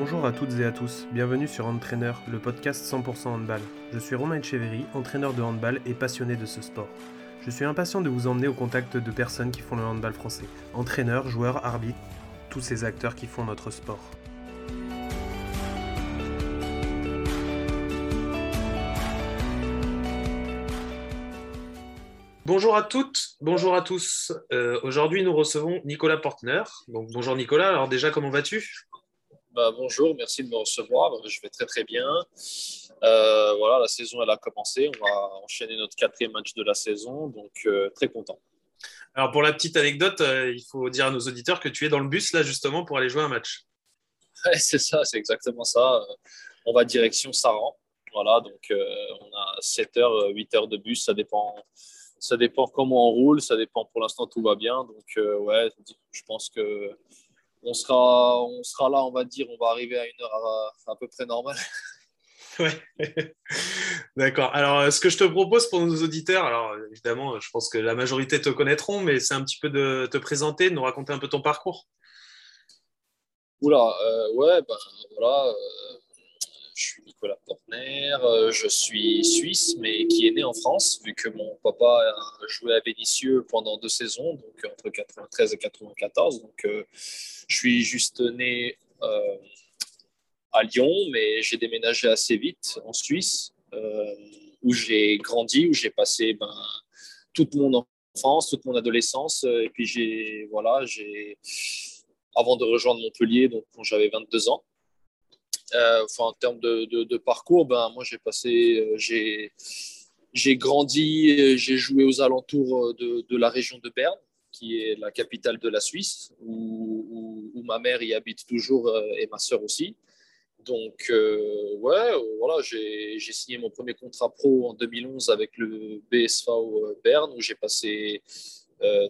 Bonjour à toutes et à tous, bienvenue sur Entraîneur, le podcast 100% handball. Je suis Romain Echeverry, entraîneur de handball et passionné de ce sport. Je suis impatient de vous emmener au contact de personnes qui font le handball français. Entraîneurs, joueurs, arbitres, tous ces acteurs qui font notre sport. Bonjour à toutes, bonjour à tous. Euh, aujourd'hui, nous recevons Nicolas Portner. Bonjour Nicolas. Alors déjà, comment vas-tu? Bah, bonjour, merci de me recevoir. Je vais très très bien. Euh, voilà, la saison elle a commencé. On va enchaîner notre quatrième match de la saison, donc euh, très content. Alors pour la petite anecdote, il faut dire à nos auditeurs que tu es dans le bus là justement pour aller jouer un match. c'est ça, c'est exactement ça. On va direction Saran. Voilà, donc on a 7 heures, 8 heures de bus, ça dépend ça dépend comment on roule, ça dépend pour l'instant tout va bien. Donc euh, ouais, je pense que on sera, on sera là, on va dire, on va arriver à une heure à, peu près normale. Ouais, d'accord. Alors, euh, ce que je te propose pour nos auditeurs, alors évidemment, je pense que la majorité te connaîtront, mais c'est un petit peu de te présenter, de nous raconter un peu ton parcours. Oula, euh, ouais, ben voilà, je suis Nicolas Portner, euh, je suis suisse, mais qui est né en France, vu que mon papa a joué à Vénissieux pendant deux saisons, donc entre 93 et 94. Donc, euh, je suis juste né euh, à Lyon, mais j'ai déménagé assez vite en Suisse, où j'ai grandi, où j'ai passé ben, toute mon enfance, toute mon adolescence, et puis j'ai voilà, j'ai avant de rejoindre Montpellier, donc quand j'avais 22 ans. Euh, enfin, en termes de, parcours, ben, moi, j'ai passé, euh, j'ai, grandi, j'ai joué aux alentours de, la région de Berne, qui est la capitale de la Suisse, où, ma mère y habite toujours euh, et ma sœur aussi. Donc, ouais, voilà, j'ai signé mon premier contrat pro en 2011 avec le BSV Berne, où j'ai passé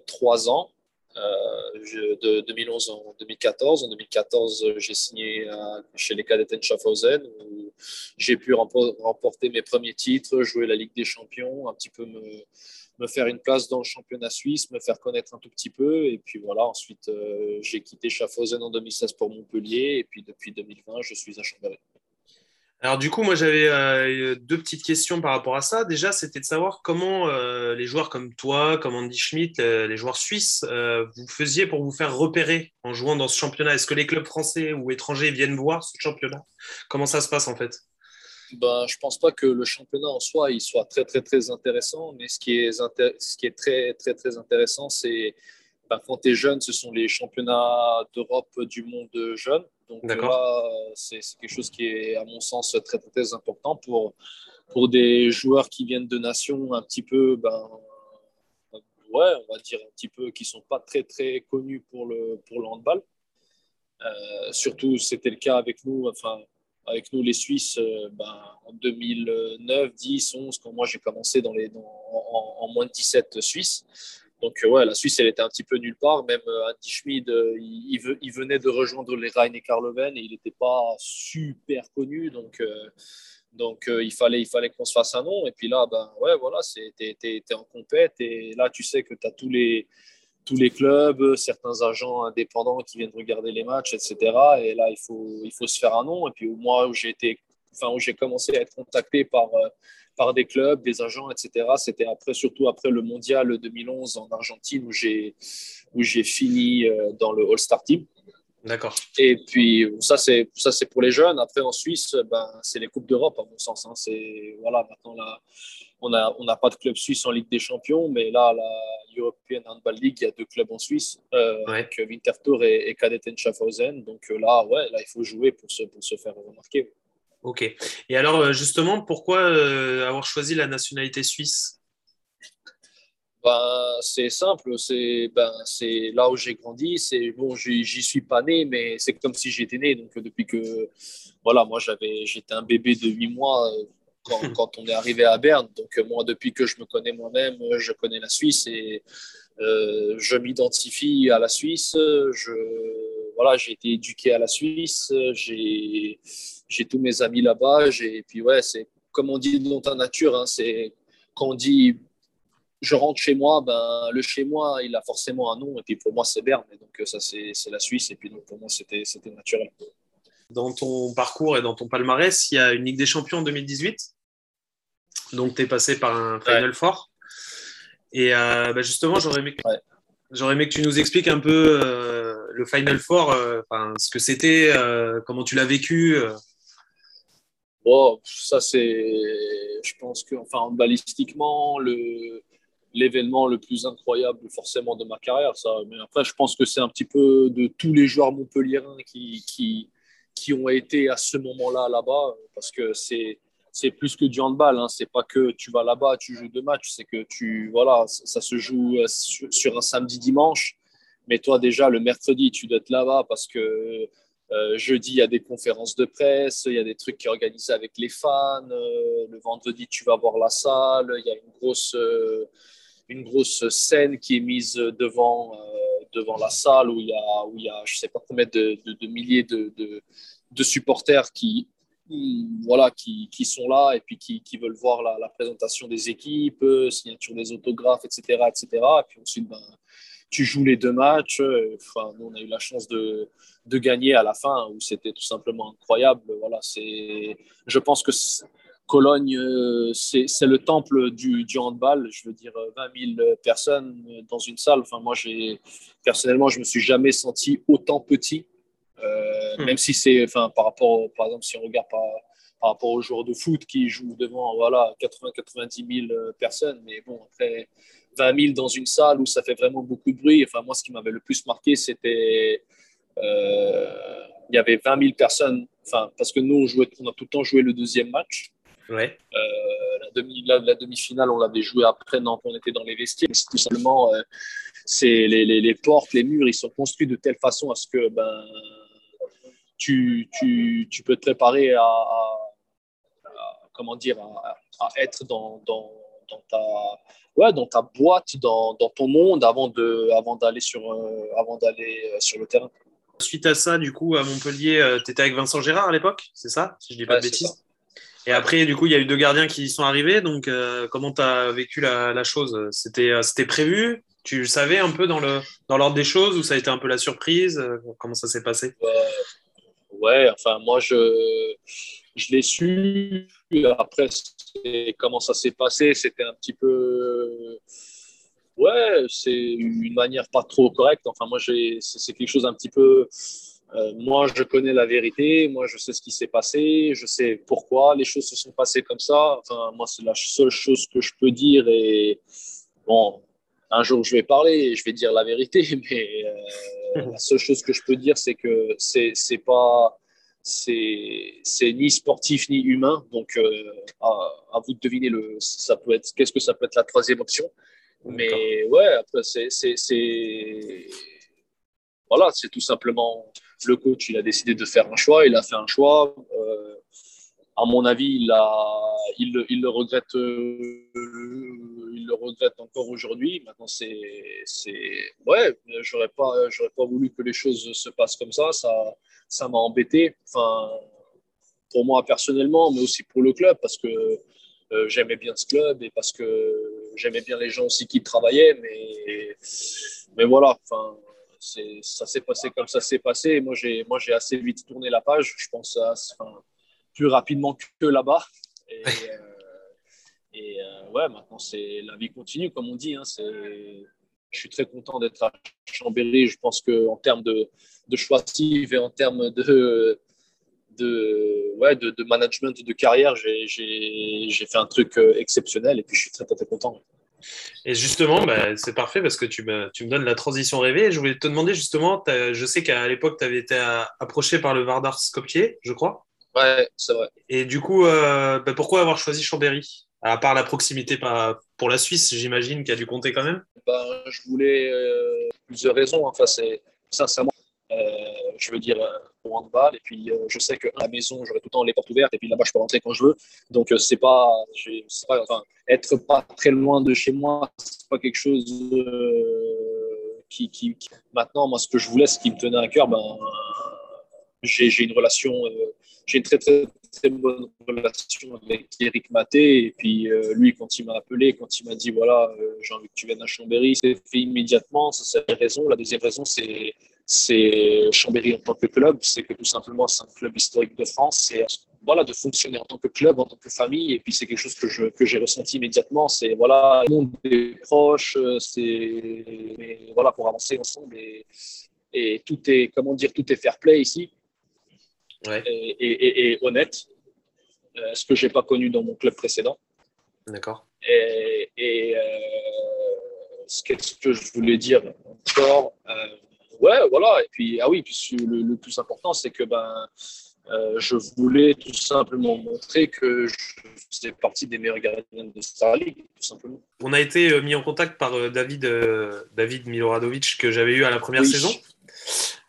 trois ans. Euh, de 2011 en 2014. En 2014, j'ai signé chez les cadets Schaffhausen où j'ai pu remporter mes premiers titres, jouer la Ligue des Champions, un petit peu me, me, faire une place dans le championnat suisse, me faire connaître un tout petit peu. Et puis voilà, ensuite, euh, j'ai quitté Schaffhausen en 2016 pour Montpellier. Et puis depuis 2020, je suis à Chambéry. Alors du coup, moi j'avais euh, deux petites questions par rapport à ça. Déjà, c'était de savoir comment euh, les joueurs comme toi, comme Andy Schmidt, euh, les joueurs suisses, vous faisiez pour vous faire repérer en jouant dans ce championnat. Est-ce que les clubs français ou étrangers viennent voir ce championnat? Comment ça se passe en fait? Ben, je pense pas que le championnat en soi il soit très très très intéressant, mais ce qui est, ce qui est très très très intéressant, c'est ben, quand tu es jeune, ce sont les championnats d'Europe du monde jeune. Donc là, c'est quelque chose qui est, à mon sens, très, très, important pour, pour des joueurs qui viennent de nations un petit peu, ben, ouais, on va dire un petit peu, qui sont pas très, très connus pour le, pour le handball. Euh, surtout, c'était le cas avec nous, enfin, avec nous les Suisses, euh, ben, en 2009, 10, 11, quand moi j'ai commencé dans les, en, en, moins de 17 Suisses. Donc, euh, ouais, la Suisse, elle était un petit peu nulle part. Même euh, Andy Schmid, euh, il, venait de rejoindre les Rhein et Karloven et il n'était pas super connu. Donc, donc il fallait, il fallait qu'on se fasse un nom. Et puis là, ben, ouais, voilà, tu es, en compète. Et là, tu sais que tu as tous les, tous les clubs, certains agents indépendants qui viennent regarder les matchs, etc. Et là, il faut, il faut se faire un nom. Et puis, moi, où j'ai été, enfin, où j'ai commencé à être contacté par par des clubs, des agents, etc. C'était après, surtout après le mondial 2011 en Argentine où j'ai où j'ai fini euh, dans le All-Star Team. D'accord. Et puis ça c'est ça c'est pour les jeunes. Après en Suisse, ben c'est les coupes d'Europe à mon sens. Hein. C'est voilà maintenant là on a on n'a pas de club suisse en Ligue des Champions, mais là la European Handball League il y a deux clubs en Suisse euh, avec Winterthur et, et Cadet Schaffhausen. Donc euh, là ouais là il faut jouer pour se pour se faire remarquer. Ok. Et alors, euh, justement, pourquoi euh, avoir choisi la nationalité suisse? Ben, C'est simple, c'est ben, là où j'ai grandi. C'est bon, j'y suis pas né, mais c'est comme si j'étais né. Donc, depuis que, voilà, moi, j'avais, j'étais un bébé de 8 mois euh, quand, quand, on est arrivé à Berne. Donc, moi, depuis que je me connais moi-même, je connais la Suisse et je m'identifie à la Suisse. Je, voilà, j'ai été éduqué à la Suisse. J'ai j'ai tous mes amis là-bas. Et puis, ouais, c'est comme on dit dans ta nature, hein, c'est quand on dit je rentre chez moi, ben, le chez moi, il a forcément un nom. Et puis, pour moi, c'est Berne. Et donc, ça, c'est la Suisse. Et puis, donc, pour moi, c'était naturel. dans ton parcours et dans ton palmarès, il y a une Ligue des Champions en 2018. Donc, tu es passé par un Final Four. Et euh, bah, justement, j'aurais aimé, aimé, que tu nous expliques un peu euh, le Final Four, euh, ce que c'était, comment tu l'as vécu. Bon, ça, c'est. Je pense que, enfin, balistiquement, le l'événement le plus incroyable forcément de ma carrière. Ça. Mais après, je pense que c'est un petit peu de tous les joueurs montpelliérains qui, qui, qui ont été à ce moment-là là-bas, parce que c'est c'est plus que du handball. Hein. C'est pas que tu vas là-bas, tu joues deux matchs. C'est que tu voilà, ça, se joue euh, sur, un samedi dimanche. Mais toi déjà le mercredi, tu dois être là-bas parce que euh, jeudi il y a des conférences de presse, il y a des trucs qui sont organisés avec les fans. Euh, le vendredi tu vas voir la salle. Il y a une grosse une grosse scène qui est mise devant, euh, devant la salle où il y a, où il y a je ne sais pas combien de, milliers de, de, supporters qui, voilà, qui, qui, sont là et puis qui, qui veulent voir la, présentation des équipes, euh, signature des autographes, etc. etc. Et puis ensuite, ben, tu joues les deux matchs. Enfin, nous, on a eu la chance de, de gagner à la fin, où c'était tout simplement incroyable. Voilà, c'est, je pense que Cologne, euh, c'est le temple du, handball. Je veux dire, 20 000 personnes dans une salle. Enfin, moi, j'ai personnellement, je me suis jamais senti autant petit. Euh, hmm. Même si c'est, enfin, par rapport, par exemple, si on regarde par, par rapport aux joueurs de foot qui jouent devant, voilà, 80-90 000 personnes. Mais bon, après 20 000 dans une salle où ça fait vraiment beaucoup de bruit. Enfin, moi, ce qui m'avait le plus marqué, c'était euh, il y avait 20 000 personnes. Enfin, parce que nous, on, jouait, on a tout le temps joué le deuxième match. Ouais. Euh, la, demi, la, demi-finale, on l'avait joué après, non, on était dans les vestiaires. Tout simplement, euh, c'est les, les, les, portes, les murs, ils sont construits de telle façon à ce que ben, tu, tu, tu peux te préparer à, comment dire, à, être dans, dans, dans, ta, ouais, dans ta boîte, dans, dans ton monde avant, de, avant d'aller sur, euh, avant d'aller sur le terrain. Suite à ça, du coup, à Montpellier, tu étais avec Vincent Gérard à l'époque, c'est ça Si je dis pas de bêtises et après, du coup, il y a eu deux gardiens qui sont arrivés. Donc, euh, comment tu as vécu la, chose? C'était euh, c'était prévu? Tu savais un peu dans l'ordre dans des choses ou ça a été un peu la surprise? Euh, Comment ça s'est passé? Ouais, enfin, moi, je, je l'ai su. Après, comment ça s'est passé C'était un petit peu. Ouais, c'est une manière pas trop correcte. Enfin, moi, c'est quelque chose un petit peu euh, moi, je connais la vérité, moi, je sais ce qui s'est passé, je sais pourquoi les choses se sont passées comme ça. Enfin, moi, c'est la seule chose que je peux dire. Et bon, un jour, je vais parler et je vais dire la vérité, mais euh, la seule chose que je peux dire, c'est que c'est, pas. C'est, ni sportif ni humain. Donc, euh, à, vous de deviner le, ça peut être, qu'est-ce que ça peut être la troisième option. Mais ouais, après, c'est, voilà, c'est tout simplement le coach, il a décidé de faire un choix, il a fait un choix. Euh, à mon avis, il, a, il, le regrette, euh, il le regrette encore aujourd'hui. Maintenant, c'est, c'est, ouais, j'aurais pas, j'aurais pas voulu que les choses se passent comme ça. Ça, ça m'a embêté. Enfin, pour moi personnellement, mais aussi pour le club, parce que euh, j'aimais bien ce club et parce que j'aimais bien les gens aussi qui travaillaient. Mais, mais voilà, enfin ça s'est passé comme ça s'est passé. moi, j'ai, moi, j'ai assez vite tourné la page. Je pense à, plus rapidement que là-bas. Et, euh, euh, ouais, maintenant, c'est la vie continue, comme on dit. Hein, c'est, je suis très content d'être à Chambéry. Je pense qu'en termes de, de choix et en termes de, de, ouais, de, de management de carrière, j'ai, fait un truc euh, exceptionnel et puis je suis très, très content. Et justement, bah, c'est parfait parce que tu me, tu me, donnes la transition rêvée. je voulais te demander justement, je sais qu'à l'époque, tu avais été approché par le Vardar Skopje, je crois. Ouais, c'est vrai. Et du coup, euh, bah, pourquoi avoir choisi Chambéry? À part la proximité pour la Suisse, j'imagine, qui a dû compter quand même ben, Je voulais euh, plusieurs raisons. Enfin, c'est sincèrement, je veux dire, au handball. Et puis, je sais qu'à la maison, j'aurai tout le temps les portes ouvertes. Et puis là-bas, je peux rentrer quand je veux. Donc, c'est pas, pas être pas très loin de chez moi, c'est pas quelque chose euh, qui, Maintenant, moi, ce que je voulais, ce qui me tenait à cœur, ben, j'ai une relation, euh, j'ai une très, très, bonne relation avec Eric Maté. Et puis, euh, lui, quand il m'a appelé, quand il m'a dit, voilà, j'ai envie que tu viennes à Chambéry, c'est fait immédiatement. Ça, c'est la raison. La deuxième raison, c'est c'est Chambéry en tant que club, c'est que tout simplement c'est un club historique de France, c'est voilà de fonctionner en tant que club, en tant que famille, et puis c'est quelque chose que je que j'ai ressenti immédiatement, c'est voilà le monde est proche, c'est voilà pour avancer ensemble et, et tout est comment dire tout est fair play ici Ouais. et, et- et honnête, euh, ce que j'ai pas connu dans mon club précédent. D'accord. Et, et euh, ce que, ce que je voulais dire encore, euh, ouais, voilà. Et puis, ah oui, puis le, le plus important, c'est que ben, euh, je voulais tout simplement montrer que je faisais partie des meilleurs gardiens de Star League, tout simplement. On a été euh, mis en contact par euh, David, euh, David Miloradovic que j'avais eu à la première Oui. saison.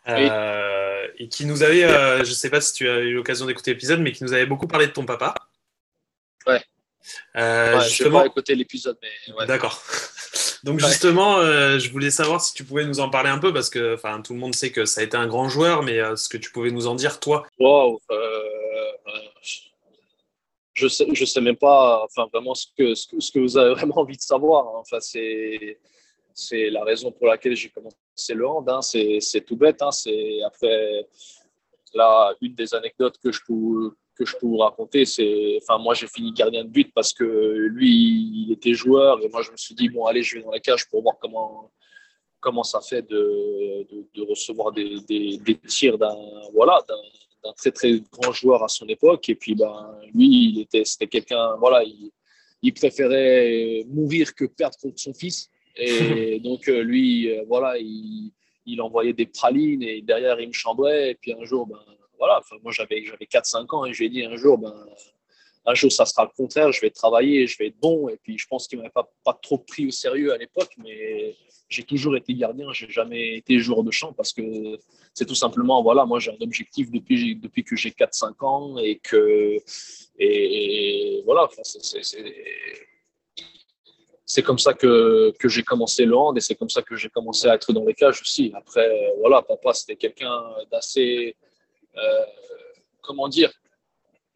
Euh, Et qui nous avait, je ne sais pas si tu as eu l'occasion d'écouter l'épisode, mais qui nous avait beaucoup parlé de ton papa. Ouais. Euh, Ouais, je vais pas écouter l'épisode, mais ouais. D'accord. Donc Ouais. justement, euh, je voulais savoir si tu pouvais nous en parler un peu parce que, tout le monde sait que ça a été un grand joueur, mais euh, ce que tu pouvais nous en dire, toi. Wow, euh, je sais, je sais même pas, enfin vraiment ce que, ce que, ce que vous avez vraiment envie de savoir. hein. Enfin, c'est, c'est la raison pour laquelle j'ai commencé le hand. hein. C'est, c'est tout bête. hein. C'est après là une des anecdotes que je peux que je peux vous raconter, c'est, enfin moi j'ai fini gardien de but parce que lui il était joueur et moi je me suis dit bon allez je vais dans la cage pour voir comment comment ça fait de, de, de recevoir des, des, des tirs d'un voilà d'un très très grand joueur à son époque. Et puis ben lui il était c'était quelqu'un voilà il, il préférait mourir que perdre contre son fils. Et donc euh, lui euh, voilà il, il envoyait des pralines et derrière il me chambrait. Et puis un jour ben voilà moi j'avais j'avais 4 5 ans et je lui ai dit un jour ben un jour ça sera le contraire je vais travailler je vais être bon et puis je pense qu'il m'avait pas pas trop pris au sérieux à l'époque mais j'ai toujours été gardien j'ai jamais été joueur de champ parce que c'est tout simplement, voilà, moi j'ai un objectif depuis, depuis que j'ai 4-5 ans et que, et, voilà, enfin, c'est- comme ça que, que j'ai commencé le hand et c'est comme ça que j'ai commencé à être dans les cages aussi. Après, euh, voilà, papa c'était quelqu'un d'assez, comment dire,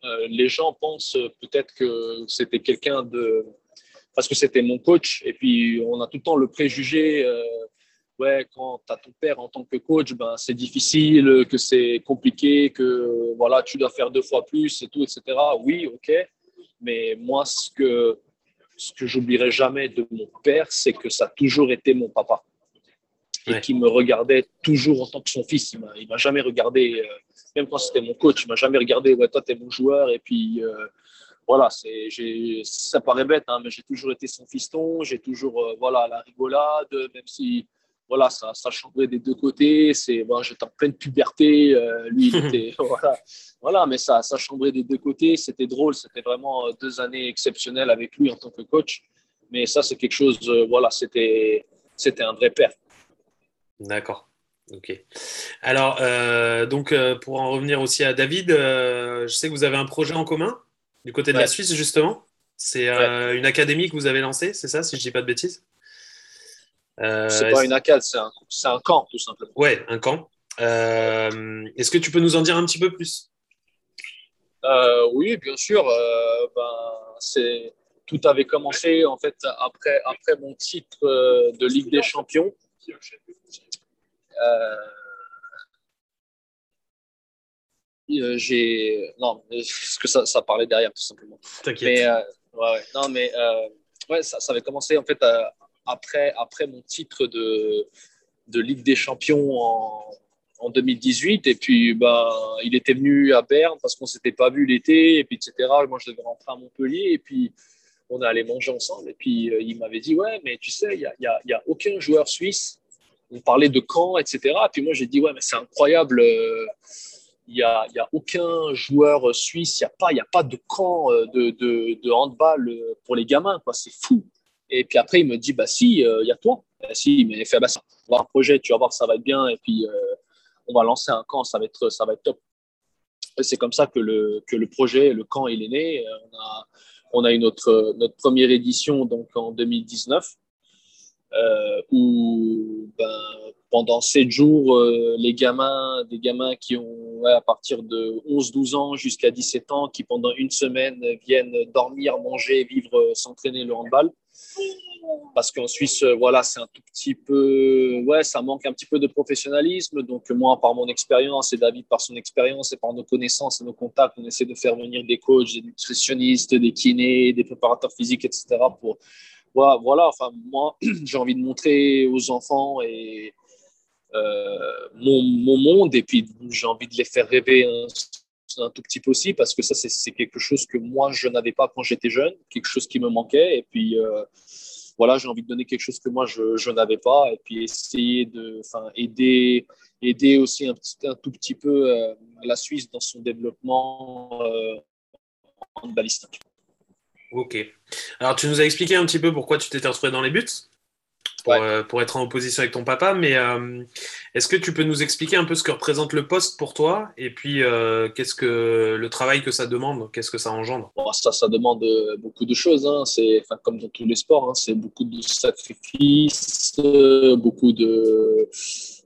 euh, les gens pensent peut-être que c'était quelqu'un de, parce que c'était mon coach et puis on a tout le temps le préjugé. euh, ouais, quand tu as ton père en tant que coach, ben, c'est difficile, que c'est compliqué, que voilà, tu dois faire deux fois plus et tout, etc. Oui, ok. Mais moi, ce que, ce que j'oublierai jamais de mon père, c'est que ça a toujours été mon papa. Et Ouais. qui me regardait toujours en tant que son fils. Il il m'a jamais regardé, euh, même quand c'était mon coach, il m'a jamais regardé, ouais, toi, tu es mon joueur. Et puis, euh, voilà, ça paraît bête, hein, mais j'ai toujours été son fiston. J'ai toujours, euh, voilà, la rigolade, même si voilà, ça, ça chambrait des deux côtés. C'est, bon, j'étais en pleine puberté. euh, lui, il était, voilà, voilà, mais ça, ça chambrait des deux côtés. C'était drôle. C'était vraiment deux années exceptionnelles avec lui en tant que coach. Mais ça, c'est quelque chose, voilà, c'était, c'était un vrai père. D'accord. Ok. Alors, euh, donc, euh, pour en revenir aussi à David, euh, je sais que vous avez un projet en commun du côté de la. Suisse, justement. C'est une académie que vous avez lancée, c'est ça, si je dis pas de bêtises? C'est pas une ACAD, c'est un, camp, tout simplement. Ouais, un camp. Est-ce que tu peux nous en dire un petit peu plus? Oui, bien sûr. ben, c'est tout avait commencé en fait après après mon titre de Ligue des Champions. Euh, euh, j'ai non, parce que ça, ça parlait derrière tout simplement. T'inquiète. Mais euh, ouais, ouais. non, mais euh, ouais, ça, ça avait commencé en fait après après mon titre de de Ligue des Champions en en 2018 et puis ben il était venu à Berne parce qu'on s'était pas vu l'été et puis etc moi je devais rentrer à Montpellier et puis on est allé manger ensemble et puis euh, il m'avait dit ouais mais tu sais il y a, a, a aucun joueur suisse. On parlait de camp etc et puis moi j'ai dit ouais mais c'est incroyable euh, il y a, y a aucun joueur suisse il y a pas a pas de camp euh, de, de, handball euh, pour les gamins c'est fou. Et puis après il me dit bah si il y a toi. Bah, si il m'a fait bah ça on va un projet tu vas voir ça va être bien. Et puis euh, on va lancer un camp, ça va être, ça va être top. C'est comme ça que le, que le projet, le camp, il est né. On a, on a eu notre, première édition donc en 2019, euh, où ben, pendant sept jours, euh, les gamins, des gamins qui ont à partir de 11-12 ans jusqu'à 17 ans, qui pendant une semaine viennent dormir, manger, vivre, s'entraîner le handball. Parce qu'en Suisse, voilà, c'est un tout petit peu, ouais, ça manque un petit peu de professionnalisme. Donc moi, par mon expérience et David par son expérience et par nos connaissances et nos contacts, on essaie de faire venir des coachs, des nutritionnistes, des kinés, des préparateurs physiques, etc. Pour voilà, voilà. Enfin, moi, j'ai envie de montrer aux enfants et euh, mon, mon, monde, et puis j'ai envie de les faire rêver un, tout petit peu aussi, parce que ça, c'est quelque chose que moi, je n'avais pas quand j'étais jeune, quelque chose qui me manquait. Et puis, euh, voilà, j'ai envie de donner quelque chose que moi, je, n'avais pas, et puis essayer de aider, aider aussi un, tout petit peu euh, la Suisse dans son développement en balistique. Ok. Alors, tu nous as expliqué un petit peu pourquoi tu t'étais retrouvé dans les buts? Euh, pour, être en opposition avec ton papa. Mais euh, est-ce que tu peux nous expliquer un peu ce que représente le poste pour toi et puis euh, qu'est-ce que le travail que ça demande, qu'est-ce que ça engendre? Ça, ça demande beaucoup de choses. Hein. C'est comme dans tous les sports, hein. c'est beaucoup de sacrifices, beaucoup de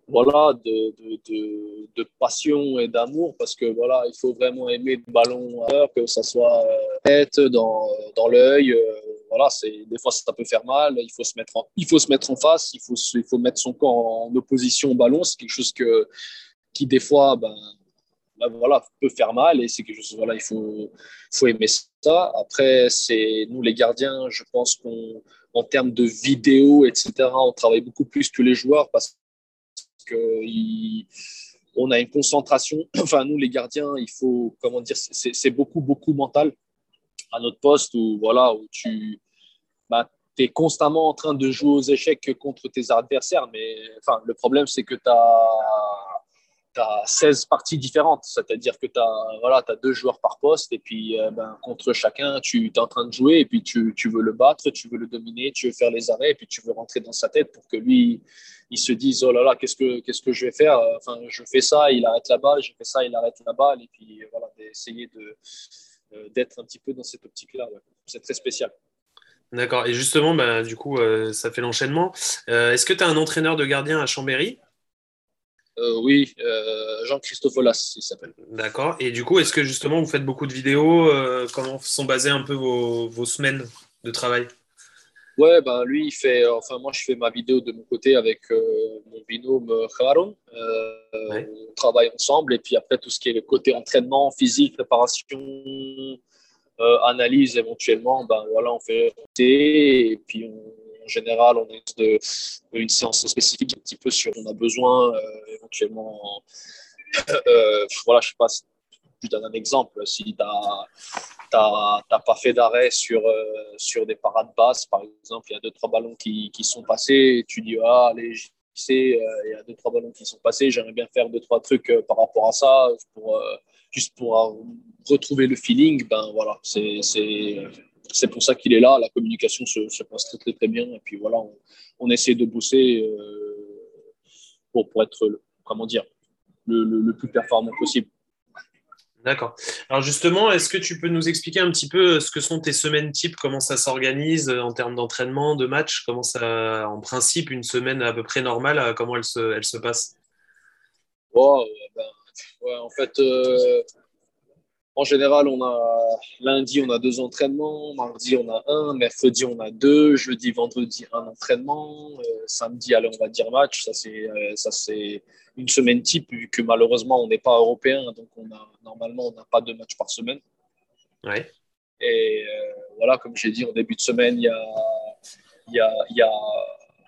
voilà, de, de, de, passion et d'amour parce que voilà, il faut vraiment aimer le ballon, que ça soit tête, dans, dans l'œil, c'est des fois ça peut faire mal. Il faut se mettre en, il faut se mettre en face. Il faut il faut mettre son corps en opposition au ballon. C'est quelque chose que qui des fois ben, ben, voilà peut faire mal et c'est quelque chose voilà il faut faut aimer ça. Après c'est nous les gardiens, je pense qu'on en termes de vidéo etc. On travaille beaucoup plus que les joueurs parce que on a une concentration. Enfin nous les gardiens, il faut comment dire, c'est beaucoup beaucoup mental à notre poste où, voilà, où tu bah, es constamment en train de jouer aux échecs contre tes adversaires. Mais enfin, le problème, c'est que tu as, as, 16 parties différentes. C'est-à-dire que tu as, voilà, as deux joueurs par poste et puis euh, ben, contre chacun, tu es en train de jouer et puis tu, tu, veux le battre, tu veux le dominer, tu veux faire les arrêts et puis tu veux rentrer dans sa tête pour que lui, il se dise oh là là, qu'est-ce que, que je vais faire? Enfin, je fais ça, il arrête la balle, je fais ça, il arrête la balle et puis voilà, d'essayer de euh, d'être un petit peu dans cette optique-là. C'est très spécial. D'accord. Et justement, bah, du coup, euh, ça fait l'enchaînement. Euh, est-ce que tu as un entraîneur de gardien à Chambéry? Oui, Jean-Christophe Olas, il s'appelle. D'accord. Et du coup, est-ce que justement, vous faites beaucoup de vidéos Comment sont basées un peu vos, vos semaines de travail? Ouais, ben lui, il fait. Enfin, moi, je fais ma vidéo de mon côté avec mon binôme Haron. On travaille ensemble. Et puis après, tout ce qui est le côté entraînement, physique, préparation, euh, analyse éventuellement, ben voilà, on fait et puis en général, on a de, une séance spécifique un petit peu sur on a besoin euh, éventuellement. Euh, voilà, je sais pas. Je donne un exemple. Si tu n'as pas fait d'arrêt sur, sur des parades basses, par exemple, il y a deux, trois ballons qui, qui sont passés, et tu dis, ah, allez, sais, euh, il y a deux, trois ballons qui sont passés. J'aimerais bien faire deux, trois trucs euh, par rapport à ça, euh, juste pour retrouver le feeling. Ben voilà, c'est pour ça qu'il est là. La communication se, se, passe très, très, très bien. Et puis voilà, on, essaie de bosser pour, pour être, comment dire, le, le plus performant possible. D'accord. Alors justement, est-ce que tu peux nous expliquer un petit peu ce que sont tes semaines types, comment ça s'organise en termes d'entraînement, de match, comment ça, en principe, une semaine à peu près normale, euh, comment elle se, elle se passe? Ben, En fait, euh, en général, on a lundi, on a deux entraînements, mardi, on a un, mercredi, on a deux, jeudi, vendredi, un entraînement, euh, samedi, allez, on va dire match. Ça, c'est, euh, ça, c'est une semaine type, vu que malheureusement, on n'est pas européen, donc on a, normalement, on n'a pas deux matchs par semaine. Ouais. Et voilà, comme j'ai dit, en début de semaine, il y a, y a, y a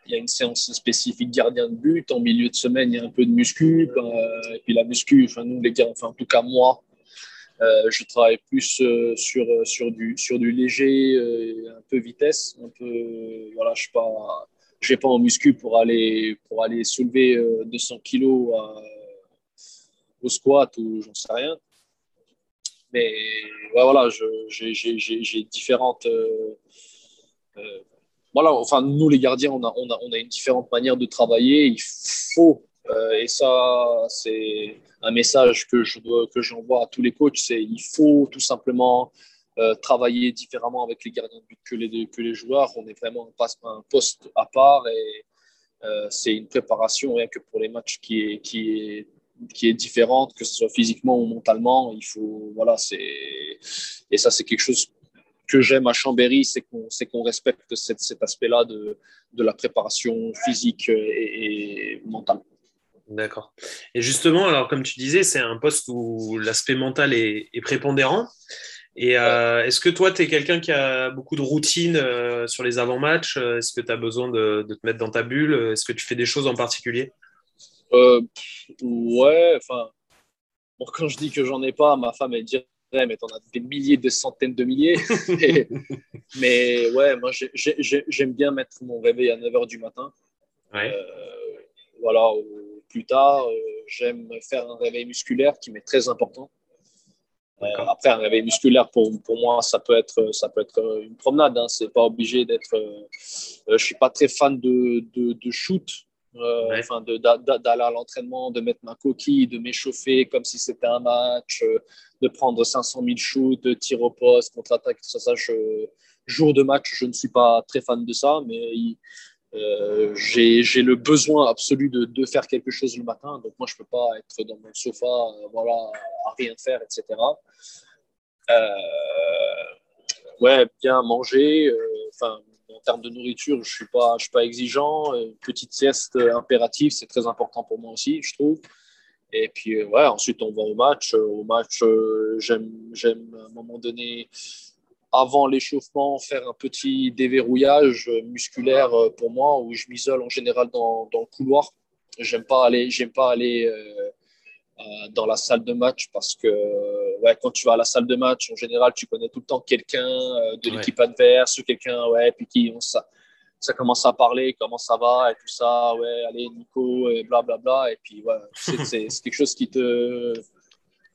il y a une séance spécifique gardien de but. En milieu de semaine, il y a un peu de muscu. et puis la muscu, enfin, nous, les gars, enfin, en tout cas, moi, euh, je travaille plus euh, sur, euh, sur, du, sur du léger, un peu vitesse, un peu, voilà, je ne vais pas en muscu pour aller, pour aller soulever 200 kilos au squat ou j'en sais rien. Mais voilà, j'ai différentes. Voilà, enfin, nous les gardiens, on a, on, a, on a une différente manière de travailler. Il faut euh, et ça, c'est un message que je que j'envoie à tous les coachs, c'est il faut tout simplement euh, travailler différemment avec les gardiens de but que les, que les joueurs. On est vraiment un poste à part et euh, c'est une préparation rien que pour les matchs qui est, qui est, qui est différente, que ce soit physiquement ou mentalement. Il faut, voilà, c'est, et ça, c'est quelque chose que j'aime à Chambéry, c'est qu'on respecte cet, cet aspect-là de, de, la préparation physique et, et mentale. D'accord. Et justement, alors comme tu disais, c'est un poste où l'aspect mental est, est, prépondérant. Et euh, est-ce que toi, tu es quelqu'un qui a beaucoup de routine euh, sur les avant-matchs? Est-ce que tu as besoin de, de, te mettre dans ta bulle? Est-ce que tu fais des choses en particulier? Euh, Ouais, enfin, bon, quand je dis que j'en ai pas, ma femme, elle dirait mais t'en as des milliers, des centaines de milliers. mais ouais, moi, j'aime bien mettre mon réveil à 9 h du matin. Ouais. Euh, voilà, plus tard, euh, j'aime faire un réveil musculaire qui m'est très important. Euh, après, un réveil musculaire, pour, pour moi, ça peut être, ça peut être une promenade. Hein. C'est pas obligé d'être. je suis pas très fan de, de, de shoot. Euh, d'aller à l'entraînement, de mettre ma coquille, de m'échauffer comme si c'était un match, euh, de prendre 500 000 shoots, de tir au poste, contre-attaque, tout ça. ça jour de match, je ne suis pas très fan de ça, mais euh, j'ai le besoin absolu de, de, faire quelque chose le matin. Donc, moi, je ne peux pas être dans mon sofa, voilà, à rien faire, etc. ouais, bien manger. Enfin, en termes de nourriture, je suis, suis pas exigeant. Une petite sieste impérative, c'est très important pour moi aussi, je trouve. Et puis, euh, ouais, ensuite, on va au match. Euh, au match, euh, j'aime, à un moment donné, avant l'échauffement, faire un petit déverrouillage musculaire pour moi, où je m'isole en général dans, dans le couloir. J'aime pas aller, pas aller dans la salle de match parce que ouais, quand tu vas à la salle de match, en général, tu connais tout le temps quelqu'un euh, de l'équipe adverse ou quelqu'un, ouais, puis qui on, ça, ça commence à parler, comment ça va et tout ça, ouais, allez, Nico, et blablabla. Bla, bla, et puis, ouais, c'est quelque chose qui te.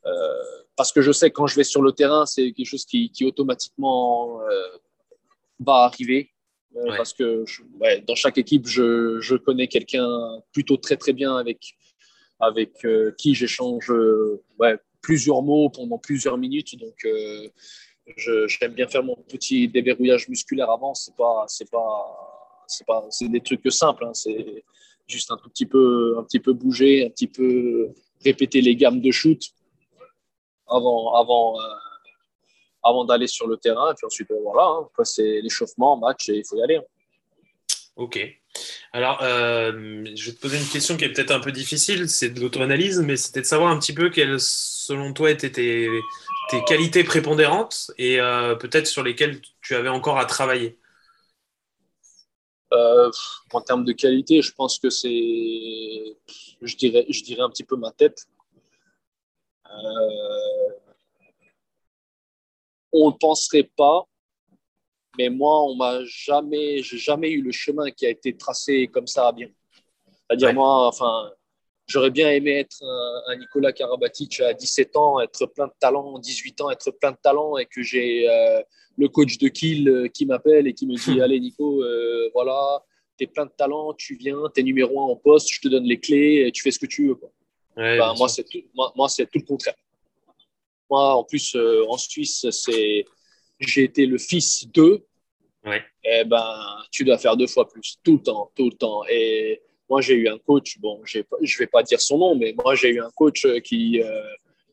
Euh, parce que je sais quand je vais sur le terrain, c'est quelque chose qui, qui automatiquement euh, va arriver. Parce que ouais, dans chaque équipe, je, je connais quelqu'un plutôt très très bien avec, avec qui j'échange ouais, plusieurs mots pendant plusieurs minutes. Donc, euh, j'aime bien faire mon petit déverrouillage musculaire avant. C'est pas, c'est pas, c'est pas, c'est des trucs simples. Hein. C'est juste un tout petit peu, un petit peu bouger, un petit peu répéter les gammes de shoot avant, avant, euh, avant d'aller sur le terrain. Et puis ensuite, euh, voilà, hein. c'est l'échauffement, match, et il faut y aller. Hein. Ok. Alors, euh, je vais te poser une question qui est peut-être un peu difficile, c'est de l'auto-analyse, mais c'était de savoir un petit peu quelles, selon toi, étaient tes, qualités prépondérantes et euh, peut-être sur lesquelles tu avais encore à travailler. Euh, en termes de qualité, je pense que c'est, je dirais, je dirais un petit peu ma tête. on ne penserait pas, mais moi, on m'a jamais, j'ai jamais eu le chemin qui a été tracé comme ça bien. C'est-à-dire, moi, enfin, j'aurais bien aimé être un, Nicolas Karabatic à 17 ans, être plein de talent, 18 ans, être plein de talent et que j'ai euh, le coach de Kill euh, qui m'appelle et qui me dit Allez, Nico, euh, voilà, tu es plein de talent, tu viens, tu es numéro un en poste, je te donne les clés, et tu fais ce que tu veux. Quoi. Ben, moi, c'est tout, moi, moi c'est tout le contraire. Moi, en plus, en Suisse, c'est j'ai été le fils d'eux, ouais. eh ben, tu dois faire deux fois plus, tout le temps, tout le temps. Et moi, j'ai eu un coach, bon, je ne vais pas dire son nom, mais moi, j'ai eu un coach qui, euh,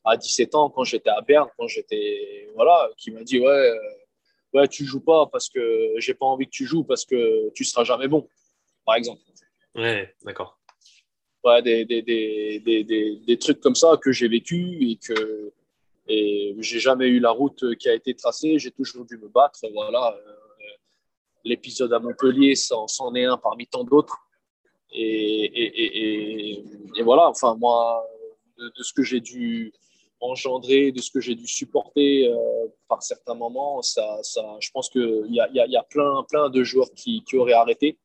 à 17 ans, quand j'étais à Berne, quand j'étais, voilà, qui m'a dit, ouais, euh, ouais, tu joues pas parce que j'ai pas envie que tu joues parce que tu seras jamais bon, par exemple. Ouais, d'accord. Ouais, des, des, des, des, des trucs comme ça que j'ai vécu et que et j'ai jamais eu la route qui a été tracée. J'ai toujours dû me battre. Voilà. Euh, l'épisode à Montpellier, c'en est un parmi tant d'autres. Et, et, et, voilà. Enfin, moi, de, ce que j'ai dû engendrer, de ce que j'ai dû supporter euh, par certains moments, ça, ça, je pense qu'il y a, y, y a, plein, plein de joueurs qui, qui auraient arrêté.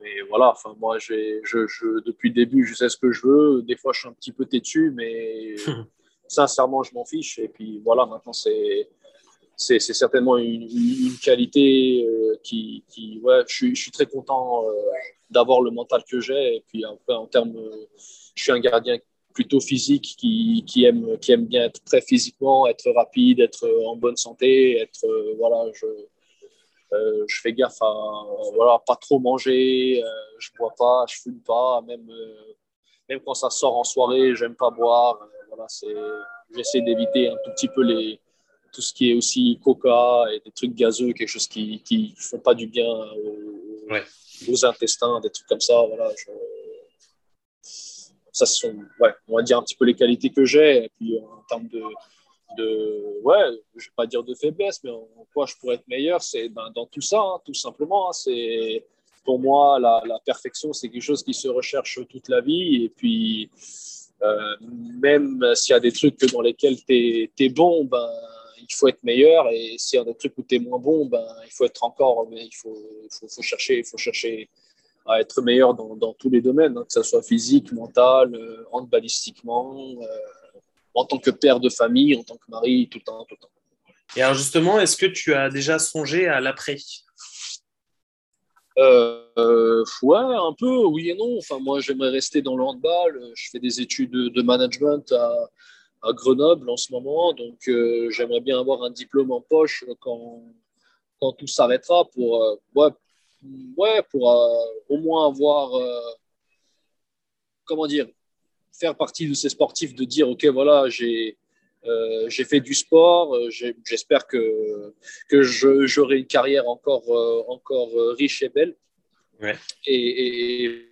Mais voilà, enfin, moi, je, je, depuis le début, je sais ce que je veux. Des fois, je suis un petit peu têtu, mais sincèrement, je m'en fiche. Et puis voilà, maintenant, c'est, c'est, certainement une, qualité euh, qui, ouais, je suis, très content euh, d'avoir le mental que j'ai. Et puis après, en termes, je suis un gardien plutôt physique qui, qui, aime, qui aime bien être très physiquement, être rapide, être en bonne santé, être, euh, voilà, je, je fais gaffe à voilà, pas trop manger, je bois pas, je fume pas, même, même quand ça sort en soirée, j'aime pas boire. Voilà, c'est, j'essaie d'éviter un tout petit peu les, tout ce qui est aussi coca et des trucs gazeux, quelque chose qui ne font pas du bien aux, intestins, des trucs comme ça. Voilà, ça sont, ouais, on va dire un petit peu les qualités que j'ai. Et puis en termes de, de ouais, je vais pas dire de faiblesse, mais en, quoi je pourrais être meilleur, c'est ben, dans tout ça, hein, tout simplement. Hein. c'est pour moi la, perfection, c'est quelque chose qui se recherche toute la vie. Et puis euh, même s'il y a des trucs dans lesquels tu es, bon, ben, il faut être meilleur. Et s'il y a des trucs où tu es moins bon, ben, il faut être encore, mais il faut, chercher, il faut chercher à être meilleur dans, dans tous les domaines, hein, que ce soit physique, mental, euh, handballistiquement, euh, en tant que père de famille, en tant que mari, tout le temps, tout le temps. Et alors justement, est-ce que tu as déjà songé à l'après? Euh, ouais, un peu, oui et non. Enfin, moi, j'aimerais rester dans le handball. Je fais des études de management à, Grenoble en ce moment, donc euh, j'aimerais bien avoir un diplôme en poche quand, quand tout s'arrêtera pour, euh, ouais, pour euh, au moins avoir, comment dire, faire partie de ces sportifs, de dire, OK, voilà, j'ai j'ai fait du sport, j'espère que, que j'aurai une carrière encore, encore riche et belle. Ouais. Et, et,